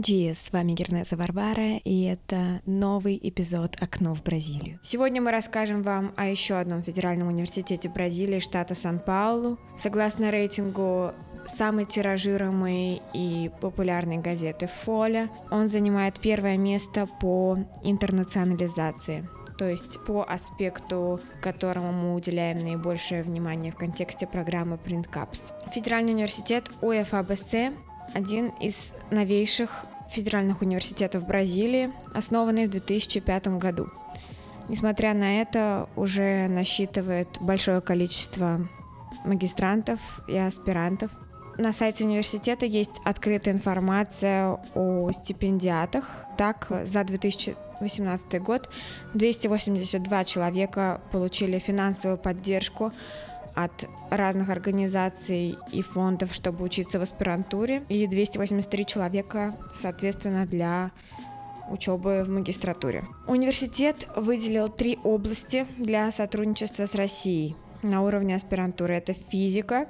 Бон dia, с вами Гернеза Варвара, и это новый эпизод «Окно в Бразилию». Сегодня мы расскажем вам о еще одном федеральном университете Бразилии, штата Сан-Паулу. Согласно рейтингу самой тиражируемой и популярной газеты «Фоля», он занимает первое место по интернационализации то есть по аспекту, которому мы уделяем наибольшее внимание в контексте программы Print Caps. Федеральный университет УФАБС один из новейших федеральных университетов Бразилии, основанный в 2005 году. Несмотря на это, уже насчитывает большое количество магистрантов и аспирантов. На сайте университета есть открытая информация о стипендиатах. Так, за 2018 год 282 человека получили финансовую поддержку от разных организаций и фондов, чтобы учиться в аспирантуре, и 283 человека, соответственно, для учебы в магистратуре. Университет выделил три области для сотрудничества с Россией на уровне аспирантуры. Это физика,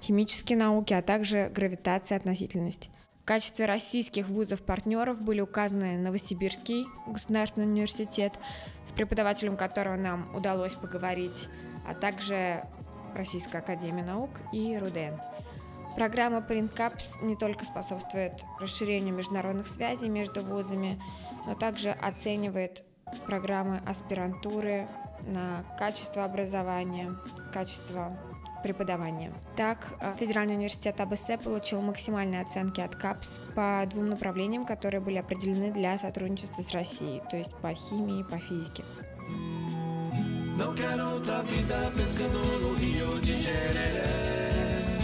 химические науки, а также гравитация и относительность. В качестве российских вузов-партнеров были указаны Новосибирский государственный университет, с преподавателем которого нам удалось поговорить, а также Российской Академии Наук и РУДН. Программа PrintCaps не только способствует расширению международных связей между вузами, но также оценивает программы аспирантуры на качество образования, качество преподавания. Так, э, Федеральный университет АБС получил максимальные оценки от КАПС по двум направлениям, которые были определены для сотрудничества с Россией, то есть по химии и по физике. Não quero outra vida pescando no rio de Jereré.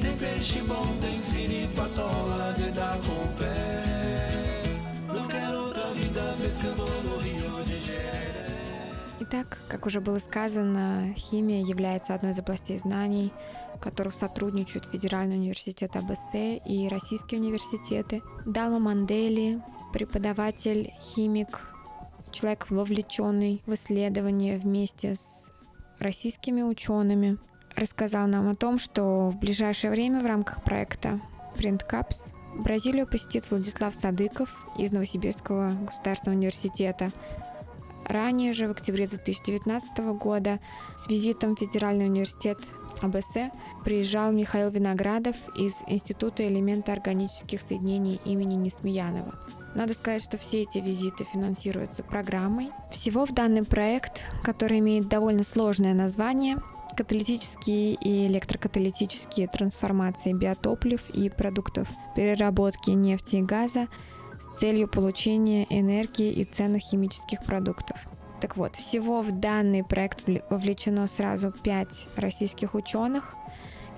Tem peixe bom, tem siri, patola, dedá com pé. Não quero outra vida pescando no rio de Jereré. Итак, как уже было сказано, химия является одной из областей знаний, в которых сотрудничают Федеральный университет АБС и российские университеты. Далма Мандели, преподаватель, химик, человек, вовлеченный в исследование вместе с российскими учеными, рассказал нам о том, что в ближайшее время в рамках проекта Print Caps Бразилию посетит Владислав Садыков из Новосибирского государственного университета. Ранее же, в октябре 2019 года, с визитом в Федеральный университет АБС приезжал Михаил Виноградов из Института элемента органических соединений имени Несмеянова. Надо сказать, что все эти визиты финансируются программой. Всего в данный проект, который имеет довольно сложное название, каталитические и электрокаталитические трансформации биотоплив и продуктов переработки нефти и газа с целью получения энергии и ценных химических продуктов. Так вот, всего в данный проект вовлечено сразу пять российских ученых –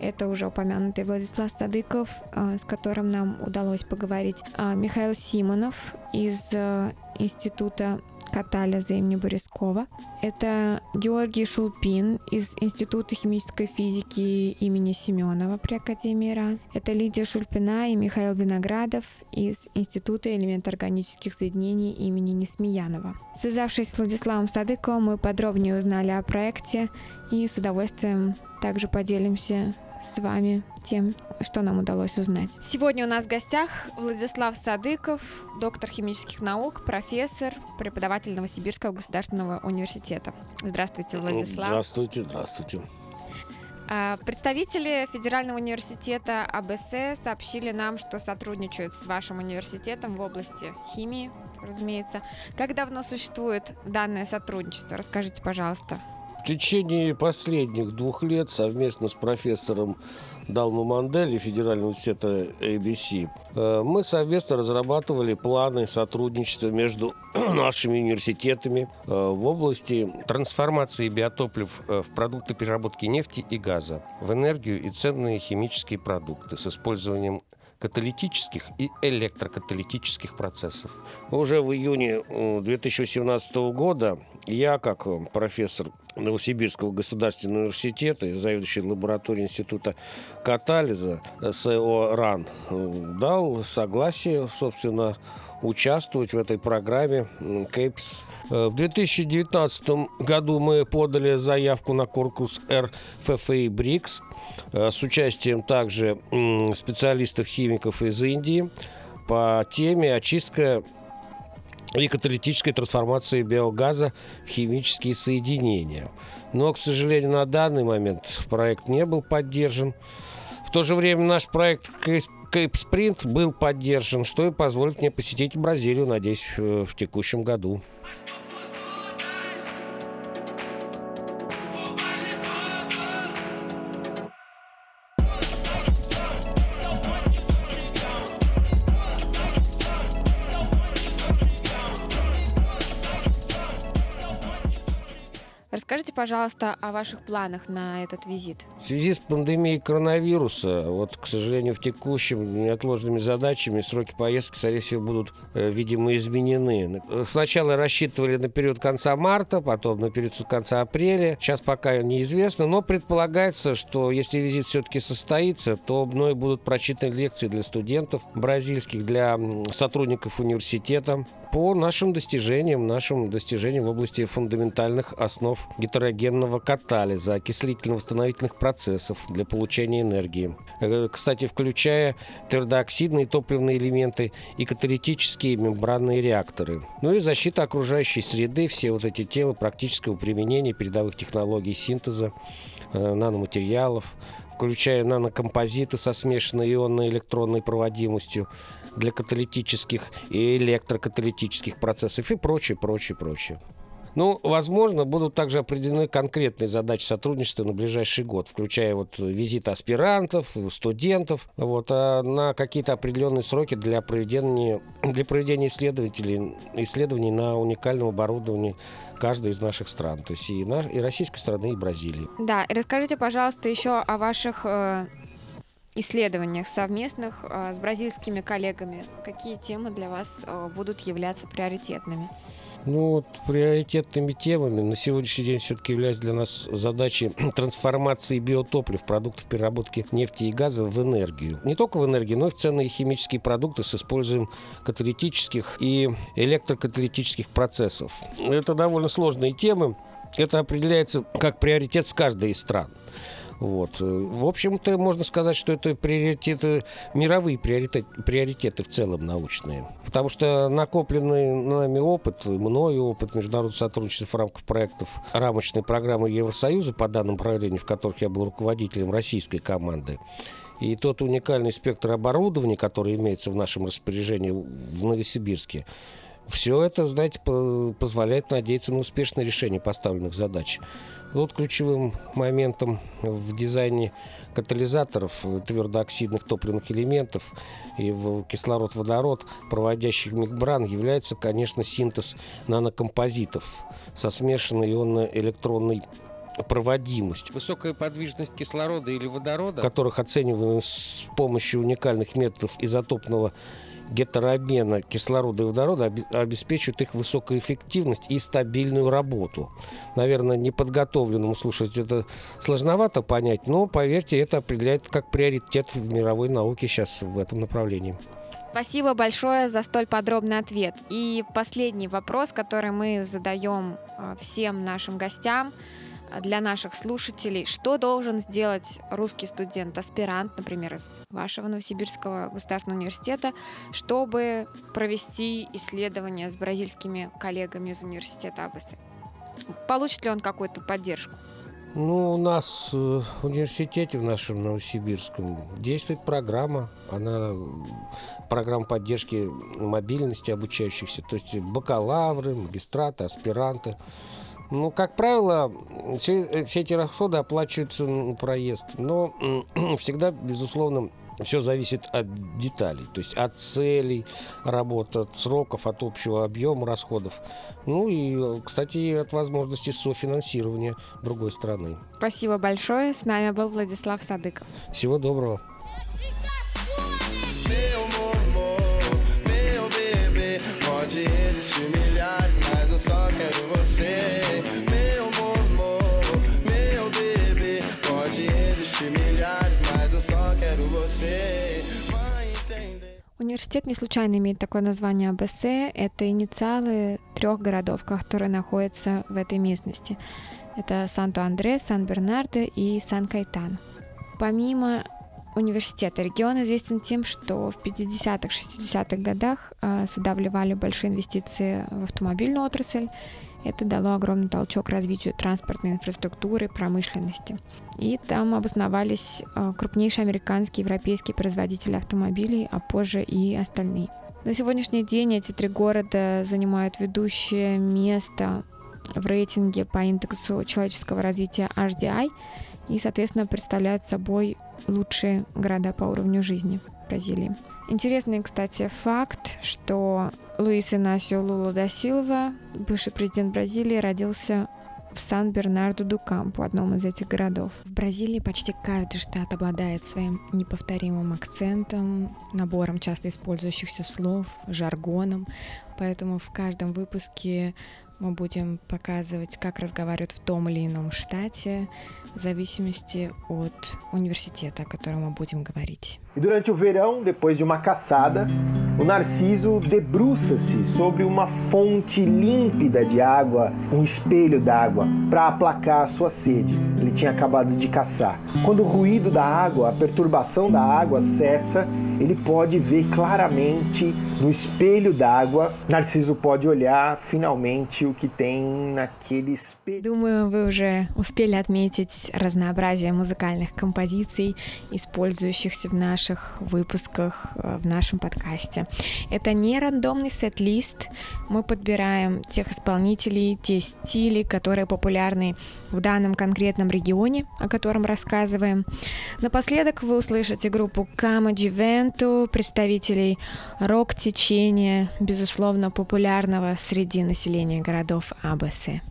это уже упомянутый Владислав Садыков, а, с которым нам удалось поговорить. А, Михаил Симонов из э, Института Катализа имени Борискова. Это Георгий Шулпин из Института химической физики имени Семенова при Академии РАН. Это Лидия Шульпина и Михаил Виноградов из Института элементоорганических соединений имени Несмеянова. Связавшись с Владиславом Садыковым, мы подробнее узнали о проекте и с удовольствием также поделимся с вами тем, что нам удалось узнать. Сегодня у нас в гостях Владислав Садыков, доктор химических наук, профессор, преподаватель Новосибирского государственного университета. Здравствуйте, Владислав. Здравствуйте, здравствуйте. А, представители Федерального университета АБС сообщили нам, что сотрудничают с вашим университетом в области химии, разумеется. Как давно существует данное сотрудничество? Расскажите, пожалуйста. В течение последних двух лет совместно с профессором Далма Мандели Федерального университета ABC э, мы совместно разрабатывали планы сотрудничества между нашими университетами э, в области трансформации биотоплив э, в продукты переработки нефти и газа, в энергию и ценные химические продукты с использованием каталитических и электрокаталитических процессов. Уже в июне 2017 года я, как профессор Новосибирского государственного университета и заведующий лабораторией Института катализа СО РАН дал согласие, собственно, участвовать в этой программе КЭПС. В 2019 году мы подали заявку на конкурс РФФИ БРИКС с участием также специалистов-химиков из Индии. по теме очистка и каталитической трансформации биогаза в химические соединения. Но, к сожалению, на данный момент проект не был поддержан. В то же время наш проект Cape Sprint был поддержан, что и позволит мне посетить Бразилию, надеюсь, в текущем году. Расскажите, пожалуйста, о ваших планах на этот визит. В связи с пандемией коронавируса, вот, к сожалению, в текущем неотложными задачами сроки поездки, скорее всего, будут, э, видимо, изменены. Сначала рассчитывали на период конца марта, потом на период конца апреля. Сейчас пока неизвестно, но предполагается, что если визит все-таки состоится, то мной будут прочитаны лекции для студентов бразильских, для сотрудников университета по нашим достижениям, нашим достижениям в области фундаментальных основ гетерогенного катализа, окислительно-восстановительных процессов для получения энергии. Э, кстати, включая твердооксидные топливные элементы и каталитические мембранные реакторы. Ну и защита окружающей среды, все вот эти темы практического применения передовых технологий синтеза э, наноматериалов, включая нанокомпозиты со смешанной ионной электронной проводимостью для каталитических и электрокаталитических процессов и прочее, прочее, прочее. Ну, возможно, будут также определены конкретные задачи сотрудничества на ближайший год, включая вот визит аспирантов, студентов, вот, а на какие-то определенные сроки для проведения, для проведения исследователей, исследований на уникальном оборудовании каждой из наших стран, то есть и, наш, и российской страны, и Бразилии. Да, и расскажите, пожалуйста, еще о ваших э, исследованиях совместных э, с бразильскими коллегами. Какие темы для вас э, будут являться приоритетными? Ну, вот приоритетными темами на сегодняшний день все-таки являются для нас задачи трансформации биотоплив, продуктов переработки нефти и газа в энергию. Не только в энергию, но и в ценные химические продукты с использованием каталитических и электрокаталитических процессов. Это довольно сложные темы. Это определяется как приоритет с каждой из стран. Вот. В общем-то, можно сказать, что это приоритеты, мировые приоритеты, приоритеты в целом научные. Потому что накопленный нами опыт, мною опыт международного сотрудничества в рамках проектов рамочной программы Евросоюза по данным направлениям, в которых я был руководителем российской команды, и тот уникальный спектр оборудования, который имеется в нашем распоряжении в Новосибирске, все это, знаете, позволяет надеяться на успешное решение поставленных задач. Вот ключевым моментом в дизайне катализаторов твердооксидных топливных элементов и в кислород-водород, проводящих мембран, является, конечно, синтез нанокомпозитов со смешанной ионно-электронной проводимость. Высокая подвижность кислорода или водорода, которых оцениваем с помощью уникальных методов изотопного гетерообмена кислорода и водорода обеспечивают их высокую эффективность и стабильную работу. Наверное, неподготовленному слушать это сложновато понять, но, поверьте, это определяет как приоритет в мировой науке сейчас в этом направлении. Спасибо большое за столь подробный ответ. И последний вопрос, который мы задаем а, всем нашим гостям – для наших слушателей, что должен сделать русский студент, аспирант, например, из вашего Новосибирского государственного университета, чтобы провести исследование с бразильскими коллегами из университета АБС? Получит ли он какую-то поддержку? Ну, у нас в университете, в нашем Новосибирском, действует программа. Она программа поддержки мобильности обучающихся. То есть бакалавры, магистраты, аспиранты. Ну, как правило, все, все эти расходы оплачиваются на проезд. Но всегда, безусловно, все зависит от деталей, то есть от целей работы, от сроков, от общего объема расходов. Ну и, кстати, от возможности софинансирования другой страны. Спасибо большое. С нами был Владислав Садыков. Всего доброго. Университет не случайно имеет такое название АБС. Это инициалы трех городов, которые находятся в этой местности. Это Санто-Андре, Сан-Бернардо и Сан-Кайтан. Помимо университета. Регион известен тем, что в 50-х, 60-х годах а, сюда вливали большие инвестиции в автомобильную отрасль. Это дало огромный толчок развитию транспортной инфраструктуры, промышленности. И там обосновались а, крупнейшие американские и европейские производители автомобилей, а позже и остальные. На сегодняшний день эти три города занимают ведущее место в рейтинге по индексу человеческого развития HDI и, соответственно, представляют собой лучшие города по уровню жизни Бразилии. Интересный, кстати, факт, что Луис Инасио Лула да Силва, бывший президент Бразилии, родился в Сан-Бернарду-ду-Кампу, одном из этих городов. В Бразилии почти каждый штат обладает своим неповторимым акцентом, набором часто использующихся слов, жаргоном, поэтому в каждом выпуске мы будем показывать, как разговаривают в том или ином штате, в зависимости от университета, о котором мы будем говорить. E durante o verão, depois de uma caçada, o Narciso debruça-se sobre uma fonte límpida de água, um espelho d'água, para aplacar a sua sede. Ele tinha acabado de caçar. Quando o ruído da água, a perturbação da água cessa, ele pode ver claramente no espelho d'água. Narciso pode olhar finalmente o que tem naquele espelho. Думаю, вы уже успели отметить разнообразие музыкальных композиций, использующихся в наших выпусках, э, в нашем подкасте. Это не рандомный сет-лист. Мы подбираем тех исполнителей, те стили, которые популярны в данном конкретном регионе, о котором рассказываем. Напоследок вы услышите группу Кама Дживенту, представителей рок-течения, безусловно, популярного среди населения городов Абасы.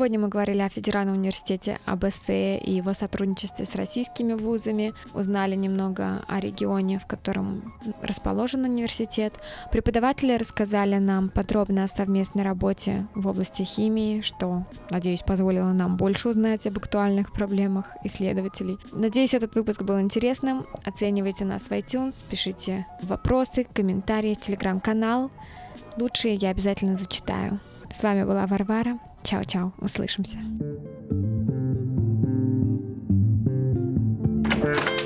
Сегодня мы говорили о Федеральном университете АБС и его сотрудничестве с российскими вузами, узнали немного о регионе, в котором расположен университет. Преподаватели рассказали нам подробно о совместной работе в области химии, что, надеюсь, позволило нам больше узнать об актуальных проблемах исследователей. Надеюсь, этот выпуск был интересным. Оценивайте нас в iTunes, пишите вопросы, комментарии телеграм-канал. Лучшие я обязательно зачитаю. С вами была Варвара. Чао-чао, услышимся. thank you